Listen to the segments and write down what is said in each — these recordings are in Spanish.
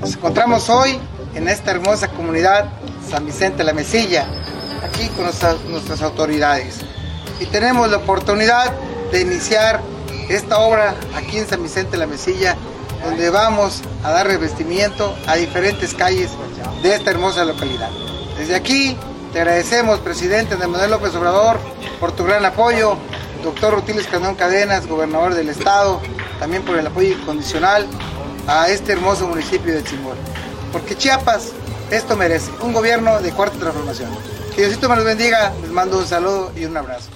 Nos encontramos hoy en esta hermosa comunidad San Vicente la Mesilla, aquí con nuestras, autoridades. Y tenemos la oportunidad de iniciar esta obra aquí en San Vicente la Mesilla, donde vamos a dar revestimiento a diferentes calles de esta hermosa localidad. Desde aquí te agradecemos, presidente de Manuel López Obrador, por tu gran apoyo, doctor Rutiles Candón Cadenas, gobernador del estado, también por el apoyo incondicional a este hermoso municipio de Chimbol. Porque Chiapas esto merece, un gobierno de cuarta transformación. Que Diosito me los bendiga, les mando un saludo y un abrazo.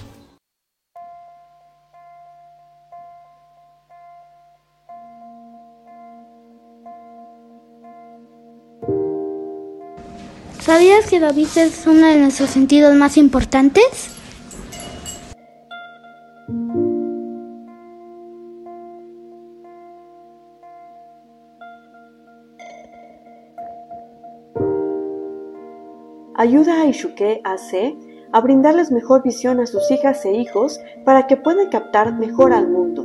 ¿Sabías que la vista es uno de nuestros sentidos más importantes? Ayuda a Ishuke AC a brindarles mejor visión a sus hijas e hijos para que puedan captar mejor al mundo.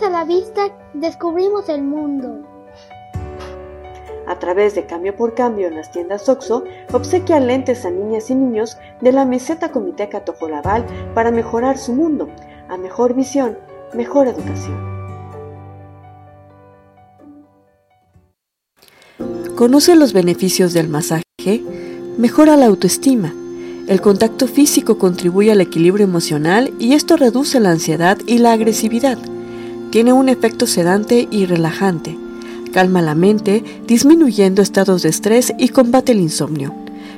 Gracias a la vista descubrimos el mundo. A través de Cambio por Cambio en las tiendas OXO, obsequia lentes a niñas y niños de la meseta Comiteca Tojolabal para mejorar su mundo. A mejor visión, mejor educación. Conoce los beneficios del masaje, mejora la autoestima. El contacto físico contribuye al equilibrio emocional y esto reduce la ansiedad y la agresividad. Tiene un efecto sedante y relajante. Calma la mente, disminuyendo estados de estrés y combate el insomnio.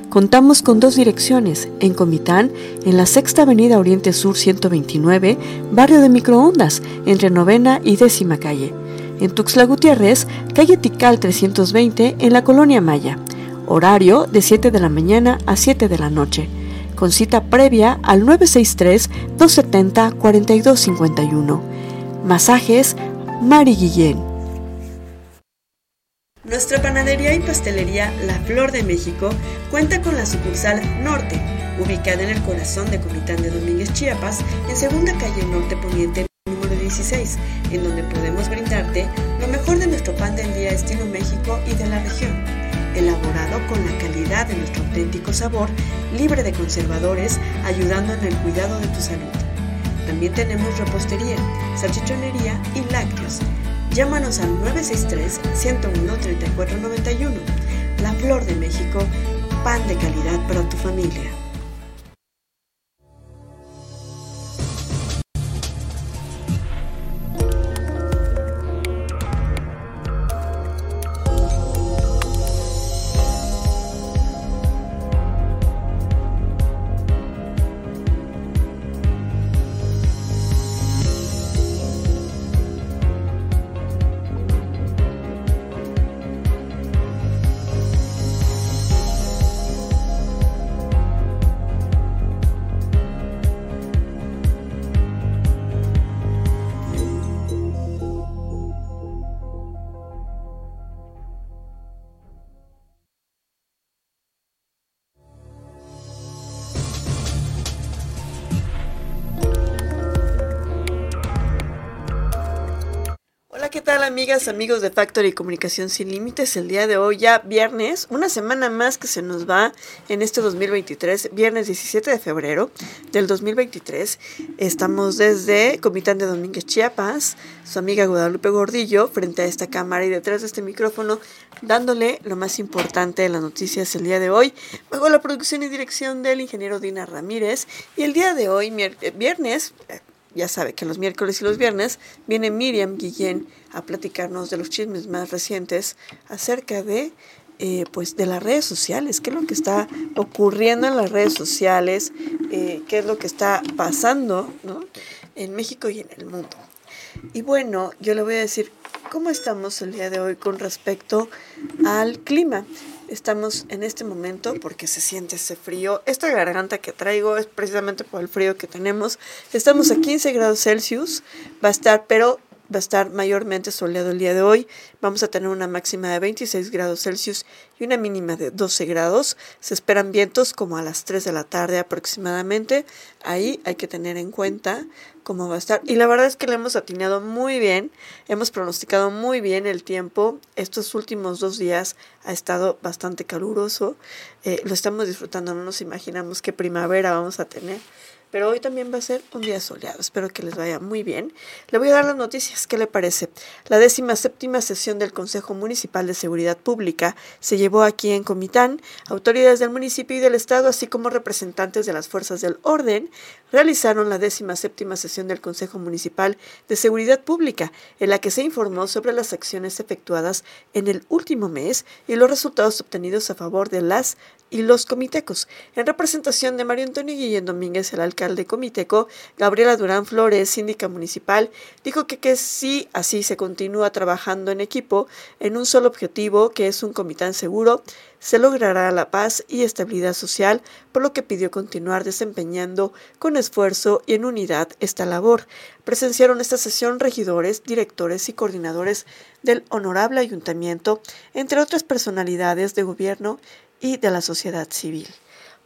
Contamos con dos direcciones, en Comitán, en la Sexta Avenida Oriente Sur 129, barrio de Microondas, entre Novena y Décima Calle. En Tuxtla Gutiérrez, calle Tical 320, en la Colonia Maya. Horario de 7 de la mañana a 7 de la noche. Con cita previa al 963-270-4251. Masajes Mari Guillén. Nuestra panadería y pastelería La Flor de México cuenta con la sucursal Norte, ubicada en el corazón de Comitán de Domínguez, Chiapas, en segunda calle Norte Poniente número 16, en donde podemos brindarte lo mejor de nuestro pan del día estilo México y de la región, elaborado con la calidad de nuestro auténtico sabor, libre de conservadores, ayudando en el cuidado de tu salud. También tenemos repostería, salchichonería y lácteos. Llámanos al 963-101-3491. La Flor de México, pan de calidad para tu familia. Amigas, amigos de Factory Comunicación Sin Límites? El día de hoy ya viernes, una semana más que se nos va en este 2023, viernes 17 de febrero del 2023. Estamos desde Comitán de Domínguez, Chiapas, su amiga Guadalupe Gordillo, frente a esta cámara y detrás de este micrófono, dándole lo más importante de las noticias el día de hoy, bajo la producción y dirección del ingeniero Dina Ramírez. Y el día de hoy, viernes, ya sabe que los miércoles y los viernes viene Miriam Guillén a platicarnos de los chismes más recientes acerca de eh, pues de las redes sociales, qué es lo que está ocurriendo en las redes sociales, eh, qué es lo que está pasando ¿no? en México y en el mundo. Y bueno, yo le voy a decir cómo estamos el día de hoy con respecto al clima. Estamos en este momento porque se siente ese frío. Esta garganta que traigo es precisamente por el frío que tenemos. Estamos a 15 grados Celsius. Va a estar, pero va a estar mayormente soleado el día de hoy. Vamos a tener una máxima de 26 grados Celsius y una mínima de 12 grados. Se esperan vientos como a las 3 de la tarde aproximadamente. Ahí hay que tener en cuenta cómo va a estar. Y la verdad es que le hemos atinado muy bien. Hemos pronosticado muy bien el tiempo. Estos últimos dos días ha estado bastante caluroso. Eh, lo estamos disfrutando. No nos imaginamos qué primavera vamos a tener pero hoy también va a ser un día soleado. Espero que les vaya muy bien. Le voy a dar las noticias. ¿Qué le parece? La décima séptima sesión del Consejo Municipal de Seguridad Pública se llevó aquí en Comitán. Autoridades del municipio y del Estado, así como representantes de las fuerzas del orden, realizaron la décima séptima sesión del Consejo Municipal de Seguridad Pública, en la que se informó sobre las acciones efectuadas en el último mes y los resultados obtenidos a favor de las y los comitecos. En representación de Mario Antonio Guillén Domínguez, el alcalde comiteco, Gabriela Durán Flores, síndica municipal, dijo que, que si así se continúa trabajando en equipo, en un solo objetivo, que es un comitán seguro, se logrará la paz y estabilidad social, por lo que pidió continuar desempeñando con esfuerzo y en unidad esta labor. Presenciaron esta sesión regidores, directores y coordinadores del honorable ayuntamiento, entre otras personalidades de gobierno y de la sociedad civil.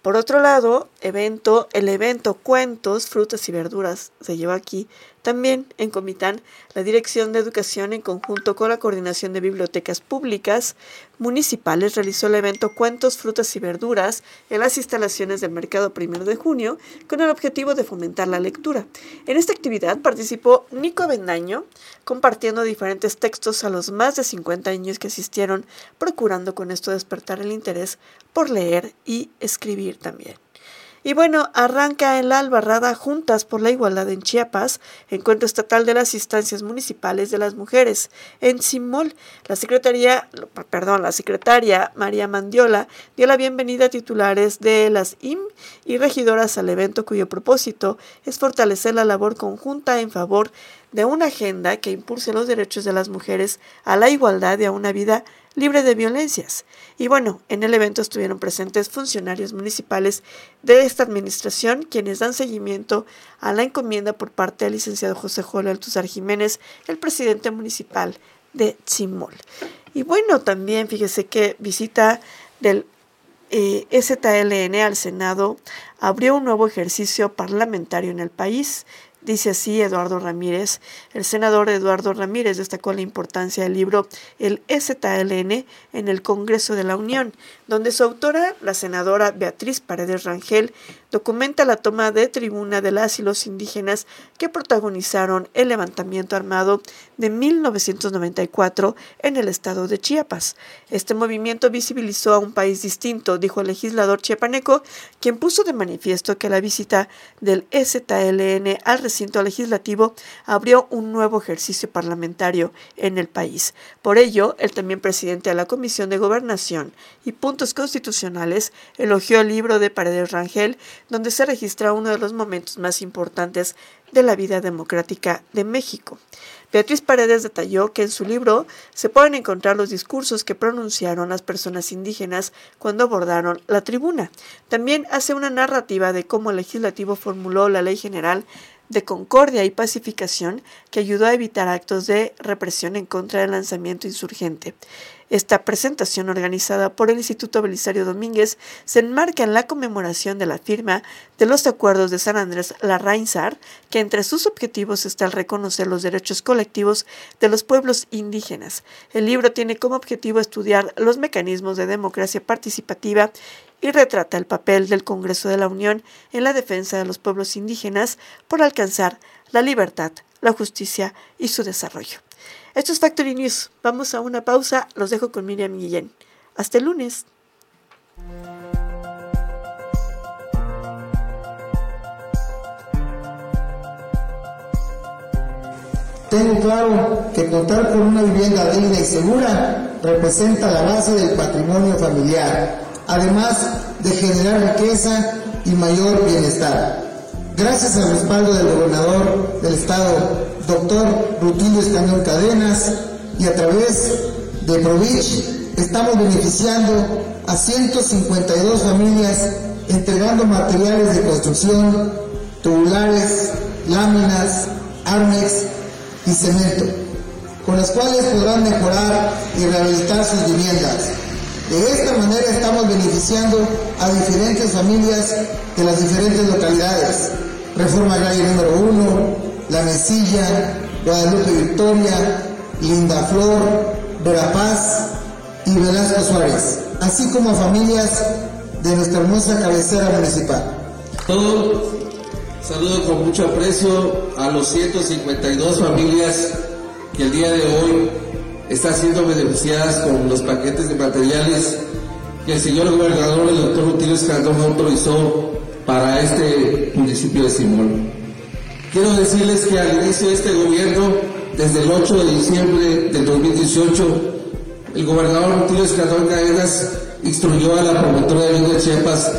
Por otro lado, evento, el evento Cuentos, Frutas y Verduras se lleva aquí también en Comitán, la Dirección de Educación en conjunto con la Coordinación de Bibliotecas Públicas Municipales realizó el evento Cuentos, Frutas y Verduras en las instalaciones del Mercado Primero de Junio con el objetivo de fomentar la lectura. En esta actividad participó Nico Bendaño, compartiendo diferentes textos a los más de 50 niños que asistieron, procurando con esto despertar el interés por leer y escribir también. Y bueno, arranca en la Albarrada Juntas por la Igualdad en Chiapas, encuentro estatal de las instancias municipales de las mujeres. En Simol, la secretaría, perdón, la secretaria María Mandiola dio la bienvenida a titulares de las IM y regidoras al evento cuyo propósito es fortalecer la labor conjunta en favor de una agenda que impulse los derechos de las mujeres a la igualdad y a una vida libre de violencias. Y bueno, en el evento estuvieron presentes funcionarios municipales de esta administración, quienes dan seguimiento a la encomienda por parte del licenciado José Joel Altuzar Jiménez, el presidente municipal de Chimol. Y bueno, también fíjese que visita del eh, STLN al Senado abrió un nuevo ejercicio parlamentario en el país Dice así Eduardo Ramírez. El senador Eduardo Ramírez destacó la importancia del libro El STLN en el Congreso de la Unión, donde su autora, la senadora Beatriz Paredes Rangel, documenta la toma de tribuna de las y los indígenas que protagonizaron el levantamiento armado de 1994 en el estado de Chiapas. Este movimiento visibilizó a un país distinto, dijo el legislador chiapaneco, quien puso de manifiesto que la visita del STLN al recinto legislativo abrió un nuevo ejercicio parlamentario en el país. Por ello, el también presidente de la Comisión de Gobernación y Puntos Constitucionales elogió el libro de Paredes Rangel donde se registra uno de los momentos más importantes de la vida democrática de México. Beatriz Paredes detalló que en su libro se pueden encontrar los discursos que pronunciaron las personas indígenas cuando abordaron la tribuna. También hace una narrativa de cómo el legislativo formuló la Ley General de concordia y pacificación que ayudó a evitar actos de represión en contra del lanzamiento insurgente. Esta presentación organizada por el Instituto Belisario Domínguez se enmarca en la conmemoración de la firma de los acuerdos de San Andrés Larrainsar, que entre sus objetivos está el reconocer los derechos colectivos de los pueblos indígenas. El libro tiene como objetivo estudiar los mecanismos de democracia participativa y retrata el papel del Congreso de la Unión en la defensa de los pueblos indígenas por alcanzar la libertad, la justicia y su desarrollo. Esto es Factory News. Vamos a una pausa. Los dejo con Miriam Guillén. Hasta el lunes. Tengo claro que contar con una vivienda digna y segura representa la base del patrimonio familiar además de generar riqueza y mayor bienestar. Gracias al respaldo del gobernador del estado, doctor Rutilio Escañón Cadenas, y a través de Provich, estamos beneficiando a 152 familias entregando materiales de construcción, tubulares, láminas, armex y cemento, con las cuales podrán mejorar y rehabilitar sus viviendas. De esta manera estamos beneficiando a diferentes familias de las diferentes localidades. Reforma Agraria número 1, La Mesilla, Guadalupe Victoria, Linda Flor, Verapaz y Velasco Suárez, así como familias de nuestra hermosa cabecera municipal. Todo saludo con mucho aprecio a los 152 familias que el día de hoy están siendo beneficiadas con los paquetes de materiales que el señor gobernador, el doctor Rutilio Escandón, autorizó para este municipio de Simón. Quiero decirles que al inicio de este gobierno, desde el 8 de diciembre del 2018, el gobernador Rutilio Escandón Caedas instruyó a la promotora de de Chiapas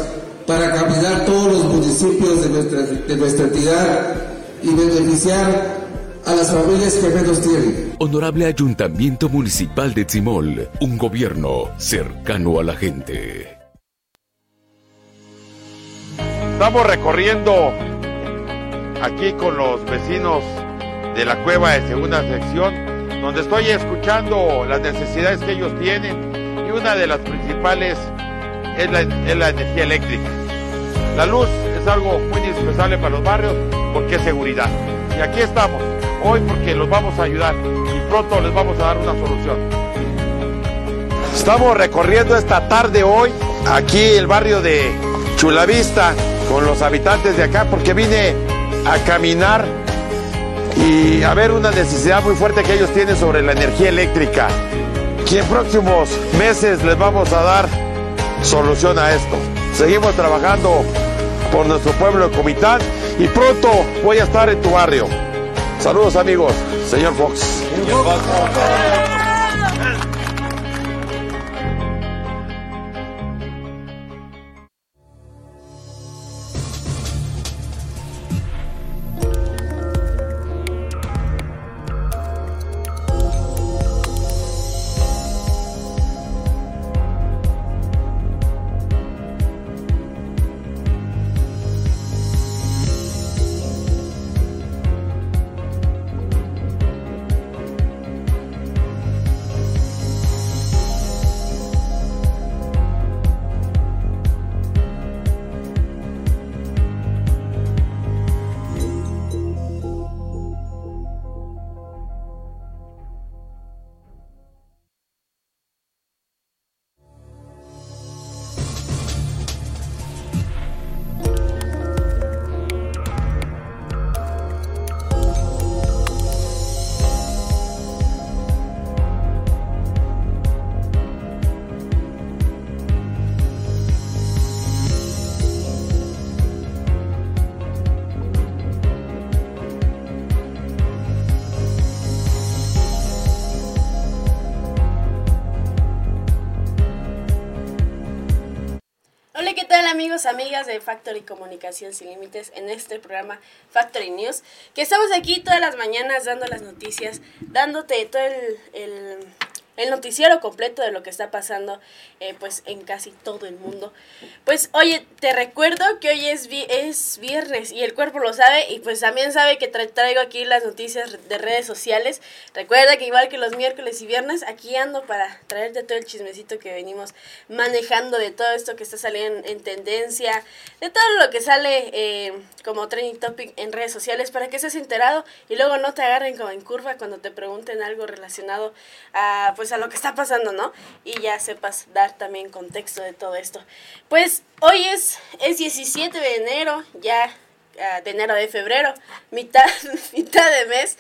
para caminar todos los municipios de nuestra, de nuestra entidad y beneficiar a las familias que menos tienen. Honorable Ayuntamiento Municipal de Tzimol, un gobierno cercano a la gente. Estamos recorriendo aquí con los vecinos de la cueva de segunda sección, donde estoy escuchando las necesidades que ellos tienen y una de las principales es la, es la energía eléctrica. La luz es algo muy indispensable para los barrios porque es seguridad. Y aquí estamos, hoy porque los vamos a ayudar y pronto les vamos a dar una solución. Estamos recorriendo esta tarde hoy aquí el barrio de Chulavista con los habitantes de acá porque vine a caminar y a ver una necesidad muy fuerte que ellos tienen sobre la energía eléctrica. Y en próximos meses les vamos a dar solución a esto. Seguimos trabajando por nuestro pueblo de Comitán y pronto voy a estar en tu barrio. Saludos amigos, señor Fox. Señor Fox. Amigos, amigas de Factory Comunicación Sin Límites en este programa Factory News, que estamos aquí todas las mañanas dando las noticias, dándote todo el el noticiero completo de lo que está pasando eh, pues en casi todo el mundo. Pues oye, te recuerdo que hoy es, es viernes y el cuerpo lo sabe y pues también sabe que traigo aquí las noticias de redes sociales. Recuerda que igual que los miércoles y viernes, aquí ando para traerte todo el chismecito que venimos manejando de todo esto que está saliendo en, tendencia, de todo lo que sale eh, como trending topic en redes sociales para que estés enterado y luego no te agarren como en curva cuando te pregunten algo relacionado a pues a lo que está pasando, ¿no? Y ya sepas dar también contexto de todo esto. Pues hoy es, es 17 de enero, ya ah, de enero de febrero, mitad, mitad de mes.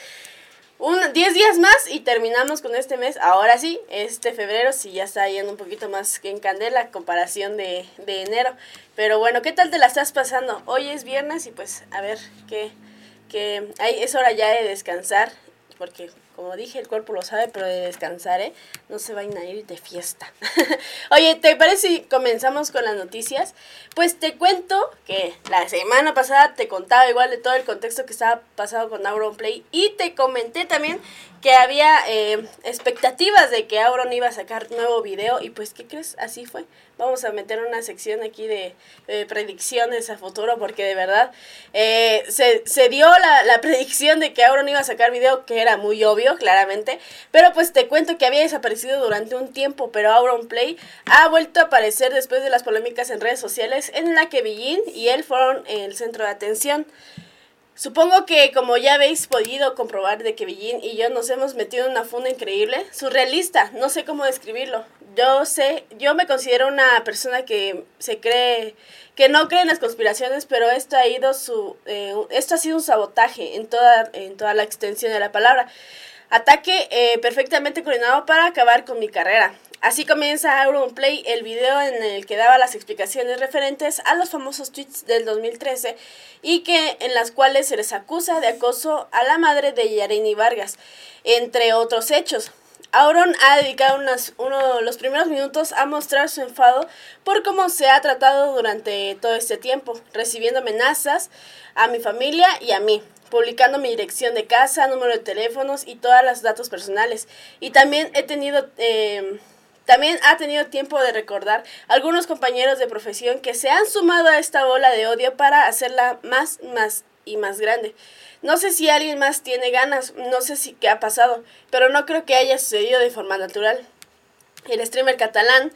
Un, 10 días más y terminamos con este mes. Ahora sí, este febrero sí ya está yendo un poquito más que en candela comparación de, de enero. Pero bueno, ¿qué tal te la estás pasando? Hoy es viernes y pues a ver que hay, es hora ya de descansar porque como dije, el cuerpo lo sabe, pero de descansar, ¿eh? No se vayan a ir de fiesta. Oye, ¿te parece si comenzamos con las noticias? Pues te cuento que la semana pasada te contaba igual de todo el contexto que estaba pasado con Auron Play y te comenté también que había eh, expectativas de que Auron iba a sacar nuevo video y pues, ¿qué crees? Así fue. Vamos a meter una sección aquí de, predicciones a futuro porque de verdad eh, se, se, dio la, la, predicción de que Auron iba a sacar video que era muy obvio, claramente, pero pues te cuento que había desaparecido durante un tiempo, pero Auron Play ha vuelto a aparecer después de las polémicas en redes sociales en la que Billin y él fueron el centro de atención. Supongo que como ya habéis podido comprobar de que Billín y yo nos hemos metido en una funda increíble, surrealista, no sé cómo describirlo. Yo sé, yo me considero una persona que se cree, que no cree en las conspiraciones, pero esto ha ido su, eh, esto ha sido un sabotaje en toda, en toda la extensión de la palabra. Ataque eh, perfectamente coordinado para acabar con mi carrera. Así comienza Play, el video en el que daba las explicaciones referentes a los famosos tweets del 2013 y que en las cuales se les acusa de acoso a la madre de Yareni Vargas, entre otros hechos. Auron ha dedicado unas, uno de los primeros minutos a mostrar su enfado por cómo se ha tratado durante todo este tiempo, recibiendo amenazas a mi familia y a mí, publicando mi dirección de casa, número de teléfonos y todos los datos personales. Y también he tenido... Eh, también ha tenido tiempo de recordar algunos compañeros de profesión que se han sumado a esta bola de odio para hacerla más, más y más grande. No sé si alguien más tiene ganas, no sé si qué ha pasado, pero no creo que haya sucedido de forma natural. El streamer catalán,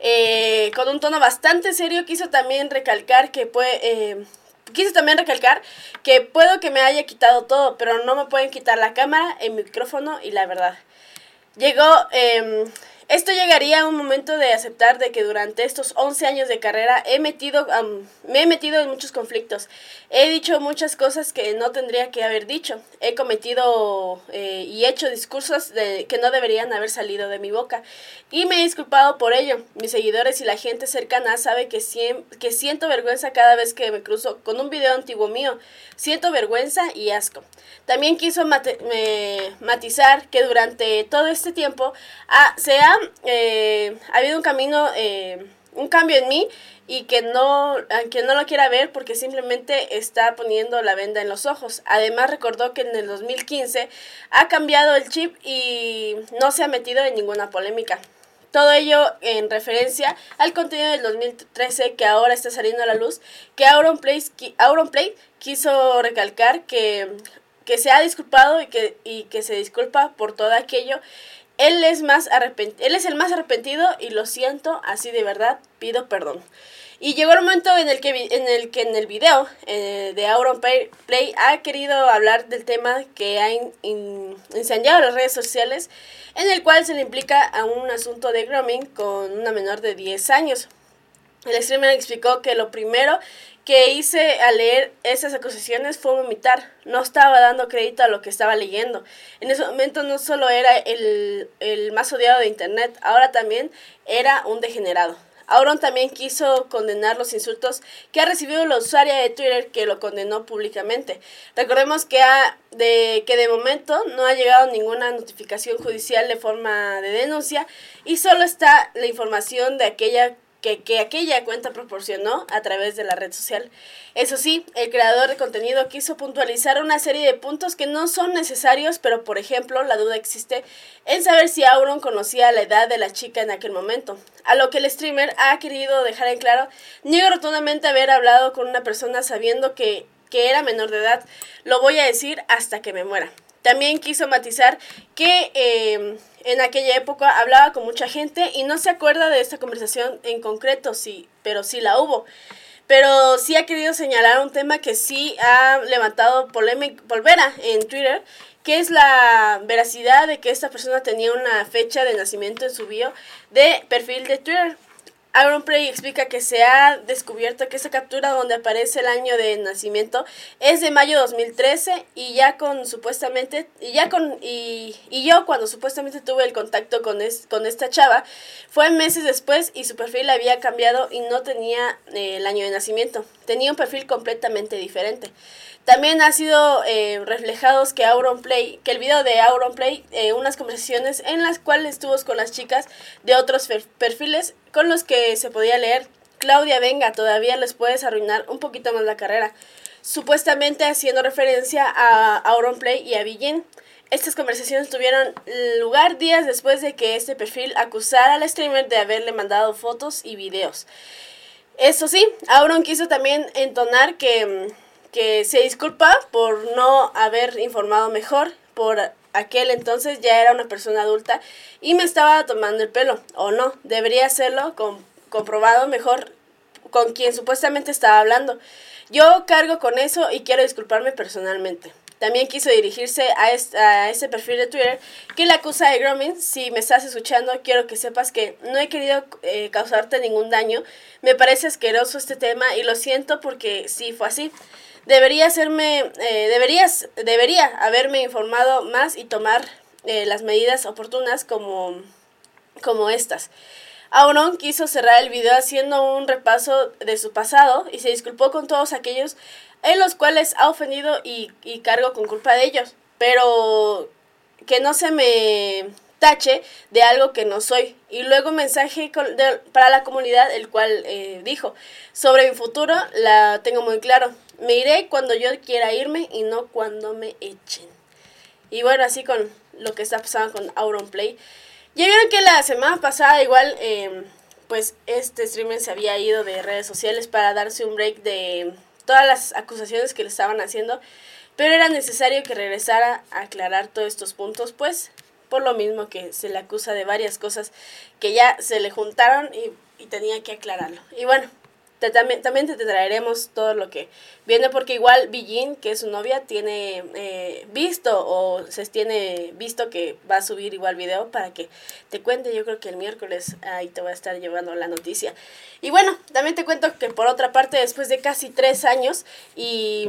eh, con un tono bastante serio, quiso también recalcar que puede... Eh, quiso también recalcar que puedo que me haya quitado todo, pero no me pueden quitar la cámara, el micrófono y la verdad. Llegó eh, esto llegaría a un momento de aceptar de que durante estos 11 años de carrera he metido, me he metido en muchos conflictos. He dicho muchas cosas que no tendría que haber dicho. He cometido eh, y hecho discursos de, que no deberían haber salido de mi boca. Y me he disculpado por ello. Mis seguidores y la gente cercana sabe que, siento vergüenza cada vez que me cruzo con un video antiguo mío. Siento vergüenza y asco. También quiso matizar que durante todo este tiempo ah, se ha eh, habido un camino, eh, un cambio en mí y que no, aunque no lo quiera ver porque simplemente está poniendo la venda en los ojos. Además recordó que en el 2015 ha cambiado el chip y no se ha metido en ninguna polémica. Todo ello en referencia al contenido del 2013 que ahora está saliendo a la luz, que Auronplay, Play quiso recalcar que, que se ha disculpado y que, y que se disculpa por todo aquello él es, más él es el más arrepentido y lo siento, así de verdad, pido perdón. Y llegó el momento en el que en el, que en el video eh, de Auron Play ha querido hablar del tema que ha in, incendiado las redes sociales, en el cual se le implica a un asunto de grooming con una menor de 10 años. El streamer explicó que lo primero que hice al leer esas acusaciones fue vomitar. No estaba dando crédito a lo que estaba leyendo. En ese momento no solo era el, el más odiado de Internet, ahora también era un degenerado. Auron también quiso condenar los insultos que ha recibido la usuaria de Twitter que lo condenó públicamente. Recordemos que, ha, de, que de momento no ha llegado ninguna notificación judicial de forma de denuncia y solo está la información de aquella que, aquella cuenta proporcionó a través de la red social. Eso sí, el creador de contenido quiso puntualizar una serie de puntos que no son necesarios, pero por ejemplo, la duda existe en saber si Auron conocía la edad de la chica en aquel momento. A lo que el streamer ha querido dejar en claro, niego rotundamente haber hablado con una persona sabiendo que, que era menor de edad. Lo voy a decir hasta que me muera. También quiso matizar que eh, en aquella época hablaba con mucha gente y no se acuerda de esta conversación en concreto, sí, pero sí la hubo. Pero sí ha querido señalar un tema que sí ha levantado polémica, polvera en Twitter, que es la veracidad de que esta persona tenía una fecha de nacimiento en su bio de perfil de Twitter. Auronplay explica que se ha descubierto que esa captura donde aparece el año de nacimiento es de mayo de 2013 y ya con supuestamente y ya con y, y yo cuando supuestamente tuve el contacto con con esta chava fue meses después y su perfil había cambiado y no tenía eh, el año de nacimiento. Tenía un perfil completamente diferente También ha sido eh, reflejados que Play, que el video de Auronplay, eh, unas conversaciones en las cuales estuvo con las chicas de otros perfiles con los que se podía leer, Claudia, venga, todavía les puedes arruinar un poquito más la carrera. Supuestamente haciendo referencia a Auronplay y a Villin. Estas conversaciones tuvieron lugar días después de que este perfil acusara al streamer de haberle mandado fotos y videos. Eso sí, Auron quiso también entonar que, que se disculpa por no haber informado mejor, por aquel entonces ya era una persona adulta y me estaba tomando el pelo, o no, debería hacerlo con, comprobado mejor con quien supuestamente estaba hablando. Yo cargo con eso y quiero disculparme personalmente. También quiso dirigirse a, ese perfil de Twitter que le acusa de grooming. Si me estás escuchando, quiero que sepas que no he querido eh, causarte ningún daño. Me parece asqueroso este tema y lo siento porque sí fue así. Debería hacerme, eh, deberías, debería haberme informado más y tomar eh, las medidas oportunas como, como estas. Auron quiso cerrar el video haciendo un repaso de su pasado y se disculpó con todos aquellos en los cuales ha ofendido y, cargo con culpa de ellos, pero que no se me tache de algo que no soy. Y luego mensaje para la comunidad, el cual eh, dijo, sobre mi futuro la tengo muy claro. Me iré cuando yo quiera irme y no cuando me echen. Y bueno, así con lo que está pasando con Auron Play. Ya vieron que la semana pasada igual, em, pues este streamer se había ido de redes sociales para darse un break de todas las acusaciones que le estaban haciendo, pero era necesario que regresara a aclarar todos estos puntos, pues por lo mismo que se le acusa de varias cosas que ya se le juntaron y, y tenía que aclararlo. Y bueno, también, también te traeremos todo lo que viene porque igual Billin, que es su novia, tiene eh, visto o se tiene visto que va a subir igual video para que te cuente. Yo creo que el miércoles ahí te voy a estar llevando la noticia. Y bueno, también te cuento que por otra parte, después de casi tres años y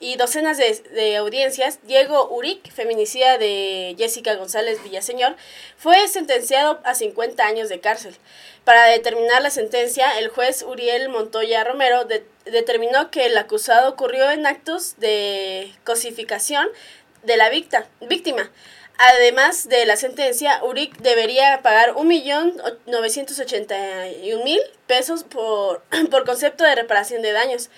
y docenas de, audiencias, Diego Uric, feminicida de Jessica González Villaseñor, fue sentenciado a 50 años de cárcel. Para determinar la sentencia, el juez Uriel Montoya Romero determinó que el acusado ocurrió en actos de cosificación de la víctima. Además de la sentencia, Uric debería pagar 1.981.000 pesos por, por concepto de reparación de daños.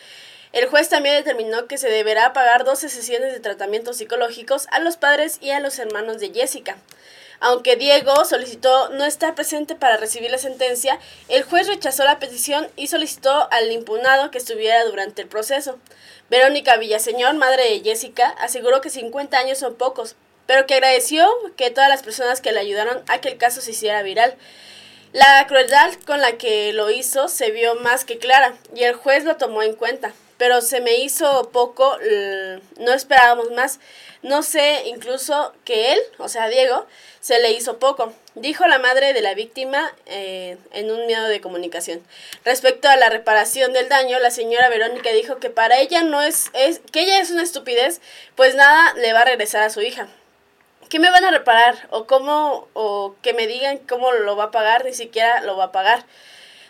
El juez también determinó que se deberá pagar 12 sesiones de tratamientos psicológicos a los padres y a los hermanos de Jessica. Aunque Diego solicitó no estar presente para recibir la sentencia, el juez rechazó la petición y solicitó al impunado que estuviera durante el proceso. Verónica Villaseñor, madre de Jessica, aseguró que 50 años son pocos, pero que agradeció que todas las personas que le ayudaron a que el caso se hiciera viral. La crueldad con la que lo hizo se vio más que clara y el juez lo tomó en cuenta pero se me hizo poco, no esperábamos más. No sé incluso que él, o sea, Diego, se le hizo poco, dijo la madre de la víctima eh, en un miedo de comunicación. Respecto a la reparación del daño, la señora Verónica dijo que para ella no es, es que ella es una estupidez, pues nada le va a regresar a su hija. ¿Qué me van a reparar? O cómo, o que me digan cómo lo va a pagar, ni siquiera lo va a pagar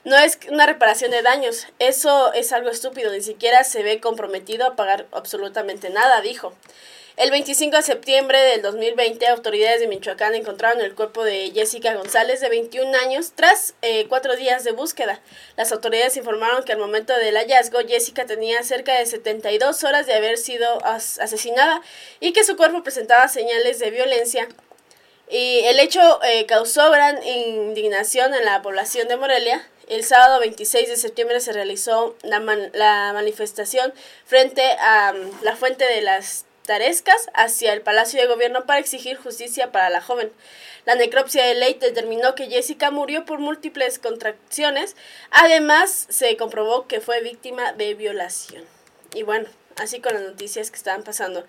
no es una reparación de daños. Eso es algo estúpido, ni siquiera se ve comprometido a pagar absolutamente nada, dijo. El 25 de septiembre del 2020, autoridades de Michoacán encontraron el cuerpo de Jessica González, de 21 años, tras eh, cuatro días de búsqueda. Las autoridades informaron que al momento del hallazgo, Jessica tenía cerca de 72 horas de haber sido asesinada y que su cuerpo presentaba señales de violencia. Y el hecho eh, causó gran indignación en la población de Morelia, el sábado 26 de septiembre se realizó la, la manifestación frente a mm, la fuente de las Tarescas hacia el Palacio de Gobierno para exigir justicia para la joven. La necropsia de ley determinó que Jessica murió por múltiples contracciones. Además, se comprobó que fue víctima de violación. Y bueno, así con las noticias que estaban pasando.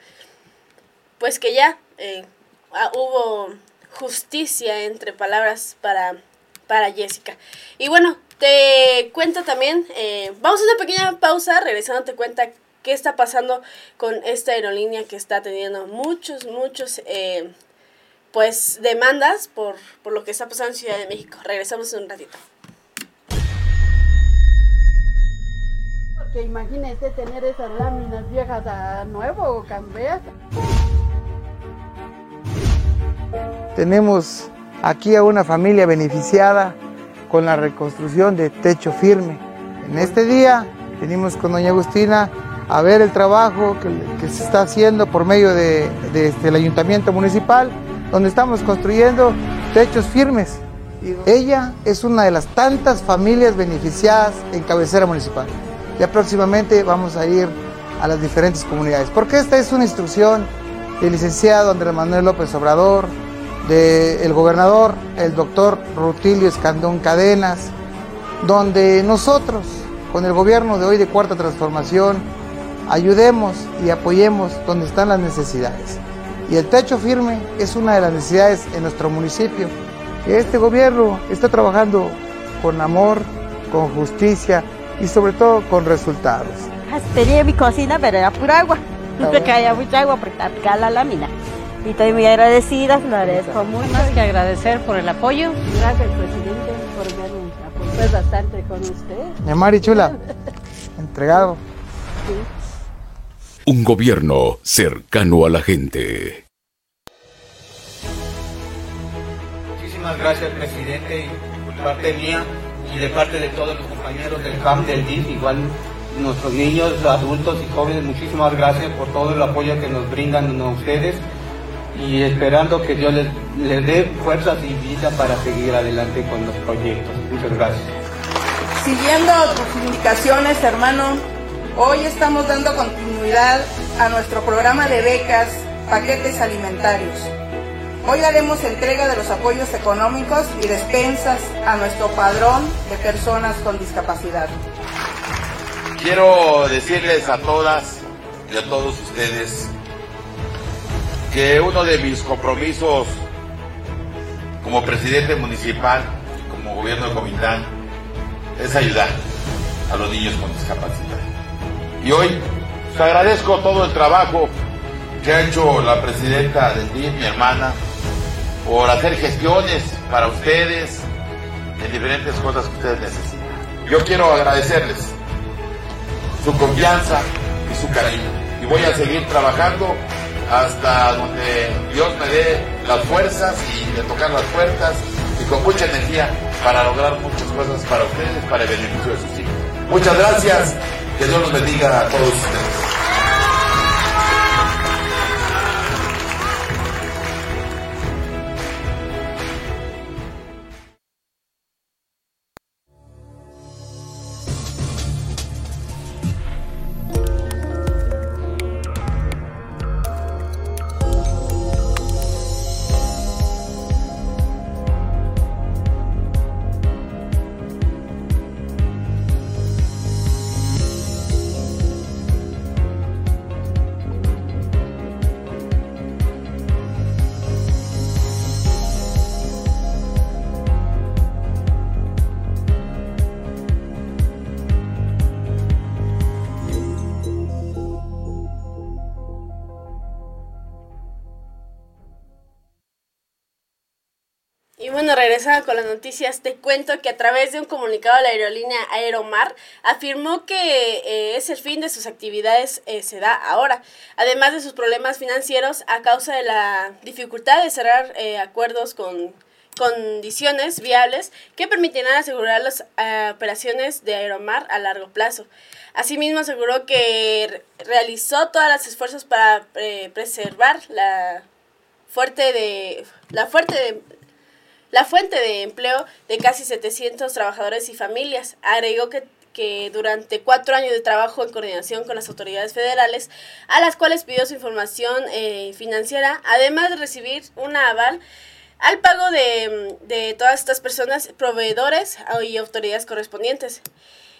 Pues que ya eh, ah, hubo justicia entre palabras para, para Jessica. Y bueno, te cuento también, eh, vamos a una pequeña pausa, regresando te cuenta qué está pasando con esta aerolínea que está teniendo muchos, muchos, eh, pues, demandas por, por lo que está pasando en Ciudad de México. Regresamos en un ratito. porque imagínense tener esas láminas viejas a nuevo o cambiar. Tenemos aquí a una familia beneficiada con la reconstrucción de techo firme. En este día venimos con doña Agustina a ver el trabajo que, se está haciendo por medio del de, este, ayuntamiento municipal, donde estamos construyendo techos firmes. Ella es una de las tantas familias beneficiadas en cabecera municipal. Ya próximamente vamos a ir a las diferentes comunidades, porque esta es una instrucción del licenciado Andrés Manuel López Obrador, del gobernador, el doctor Rutilio Escandón Cadenas, donde nosotros, con el gobierno de hoy de Cuarta Transformación, ayudemos y apoyemos donde están las necesidades. Y el techo firme es una de las necesidades en nuestro municipio. Este gobierno está trabajando con amor, con justicia y sobre todo con resultados. Tenía mi cocina, pero era pura agua. No caía mucha agua porque aplicaba la lámina. Y estoy muy agradecida, lo agradezco mucho. Más que agradecer por el apoyo. Gracias, presidente, por vernos apoyado bastante con usted. Mi Mari Chula, entregado. Un gobierno cercano a la gente. Muchísimas gracias, presidente, por parte mía y de parte de todos los compañeros del CAM, del DIF, igual nuestros niños, adultos y jóvenes, muchísimas gracias por todo el apoyo que nos brindan a ustedes y esperando que Dios les, les dé fuerzas y vida para seguir adelante con los proyectos. Muchas gracias. Siguiendo tus indicaciones, hermano, hoy estamos dando continuidad a nuestro programa de becas, paquetes alimentarios. Hoy haremos entrega de los apoyos económicos y despensas a nuestro padrón de personas con discapacidad. Quiero decirles a todas y a todos ustedes que uno de mis compromisos como presidente municipal, como gobierno de Comitán, es ayudar a los niños con discapacidad. Y hoy te agradezco todo el trabajo que ha hecho la presidenta del DIF, mi hermana, por hacer gestiones para ustedes en diferentes cosas que ustedes necesitan. Yo quiero agradecerles su confianza y su cariño. Y voy a seguir trabajando hasta donde Dios me dé las fuerzas y de tocar las puertas y con mucha energía para lograr muchas cosas para ustedes, para el beneficio de sus hijos. Muchas gracias, que Dios los bendiga a todos ustedes. Bueno, regresando con las noticias, te cuento que a través de un comunicado la aerolínea Aeromar afirmó que eh, es el fin de sus actividades eh, se da ahora, además de sus problemas financieros a causa de la dificultad de cerrar eh, acuerdos con condiciones viables que permitirán asegurar las operaciones de Aeromar a largo plazo. Asimismo, aseguró que realizó todos los esfuerzos para preservar la fuerte de la fuerte de, la fuente de empleo de casi 700 trabajadores y familias. Agregó que, que durante cuatro años de trabajo en coordinación con las autoridades federales, a las cuales pidió su información eh, financiera, además de recibir una aval al pago de, de todas estas personas, proveedores y autoridades correspondientes.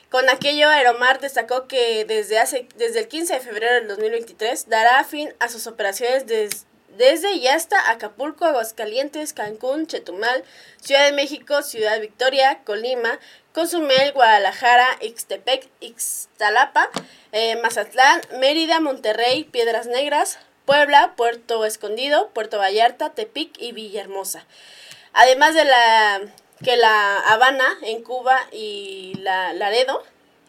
Con aquello, Aeromar destacó que desde, hace, desde el 15 de febrero del 2023 dará fin a sus operaciones desde desde y hasta Acapulco, Aguascalientes, Cancún, Chetumal, Ciudad de México, Ciudad Victoria, Colima, Cozumel, Guadalajara, Ixtepec, Ixtalapa, eh, Mazatlán, Mérida, Monterrey, Piedras Negras, Puebla, Puerto Escondido, Puerto Vallarta, Tepic y Villahermosa. Además de la que la Habana en Cuba y la Laredo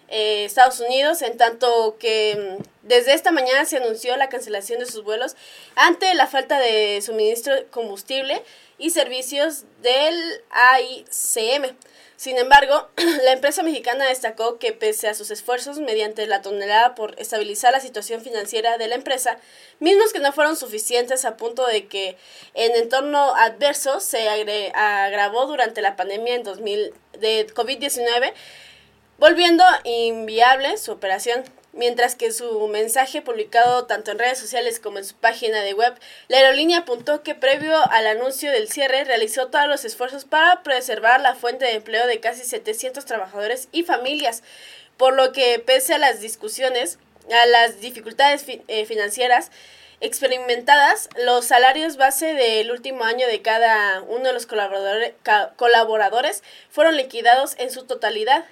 eh, Estados Unidos, en tanto que mm, desde esta mañana se anunció la cancelación de sus vuelos ante la falta de suministro de combustible y servicios del AICM. Sin embargo, la empresa mexicana destacó que pese a sus esfuerzos mediante la tonelada por estabilizar la situación financiera de la empresa, mismos que no fueron suficientes a punto de que en entorno adverso se agravó durante la pandemia en 2000 de COVID-19, volviendo inviable su operación mientras que su mensaje publicado tanto en redes sociales como en su página de web, la aerolínea apuntó que previo al anuncio del cierre realizó todos los esfuerzos para preservar la fuente de empleo de casi 700 trabajadores y familias, por lo que pese a las discusiones, a las dificultades eh, financieras, experimentadas, los salarios base del último año de cada uno de los colaboradores, colaboradores fueron liquidados en su totalidad,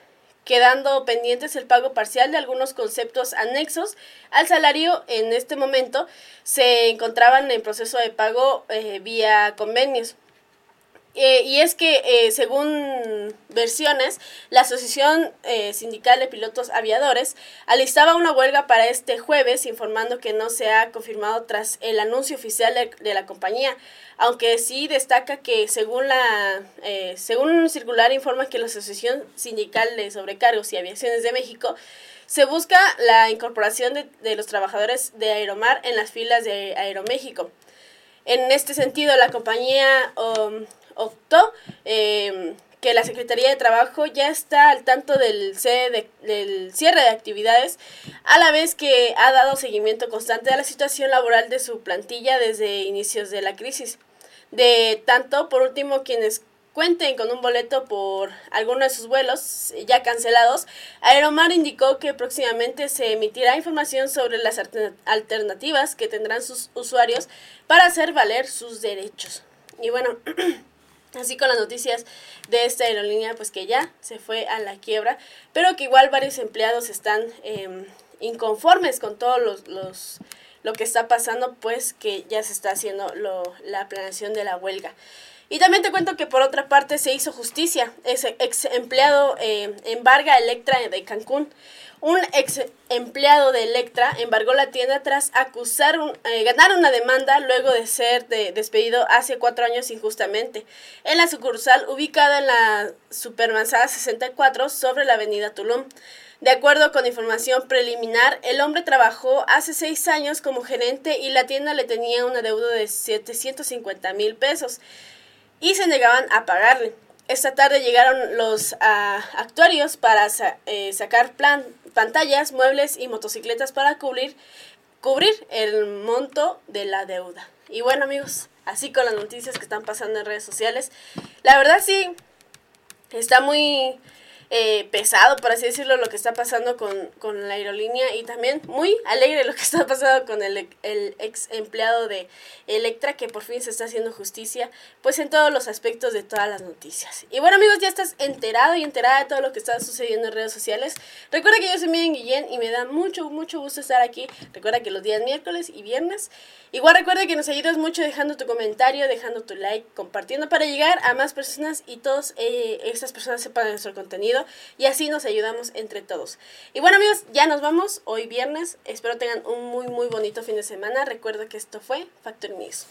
quedando pendientes el pago parcial de algunos conceptos anexos al salario en este momento se encontraban en proceso de pago eh, vía convenios. Eh, y es que, eh, según versiones, la Asociación eh, Sindical de Pilotos Aviadores alistaba una huelga para este jueves, informando que no se ha confirmado tras el anuncio oficial de, la compañía, aunque sí destaca que, según, la, según un circular, informa que la Asociación Sindical de Sobrecargos y Aviaciones de México se busca la incorporación de, de los trabajadores de Aeromar en las filas de Aeroméxico. En este sentido, la compañía um, optó eh, que la Secretaría de Trabajo ya está al tanto del, del cierre de actividades, a la vez que ha dado seguimiento constante a la situación laboral de su plantilla desde inicios de la crisis. De tanto, por último, quienes cuenten con un boleto por alguno de sus vuelos ya cancelados, Aeromar indicó que próximamente se emitirá información sobre las alternativas que tendrán sus usuarios para hacer valer sus derechos. Y bueno, Así con las noticias de esta aerolínea, pues que ya se fue a la quiebra, pero que igual varios empleados están em, inconformes con todo los, los, lo que está pasando, pues que ya se está haciendo lo, la planeación de la huelga. Y también te cuento que por otra parte se hizo justicia. Ese ex empleado eh, embarga Electra de Cancún. Un ex empleado de Electra embargó la tienda tras acusar, eh, ganar una demanda luego de ser despedido hace cuatro años injustamente en la sucursal ubicada en la Supermanzada 64 sobre la avenida Tulum. De acuerdo con información preliminar, el hombre trabajó hace seis años como gerente y la tienda le tenía una deuda de 750 mil pesos y se negaban a pagarle. Esta tarde llegaron los ah, actuarios para eh, sacar plan pantallas, muebles y motocicletas para cubrir, cubrir el monto de la deuda. Y bueno amigos, así con las noticias que están pasando en redes sociales, la verdad sí, está muy eh, pesado, por así decirlo, lo que está pasando con, con, la aerolínea y también muy alegre lo que está pasando con el, el, ex empleado de Electra, que por fin se está haciendo justicia, pues en todos los aspectos de todas las noticias. Y bueno amigos, ya estás enterado y enterada de todo lo que está sucediendo en redes sociales. Recuerda que yo soy Miriam Guillén y me da mucho, mucho gusto estar aquí. Recuerda que los días miércoles y viernes. Igual recuerda que nos ayudas mucho dejando tu comentario, dejando tu like, compartiendo para llegar a más personas y todas eh, esas personas sepan nuestro contenido y así nos ayudamos entre todos. Y bueno amigos, ya nos vamos hoy viernes. Espero tengan un muy muy bonito fin de semana. Recuerda que esto fue Factor News.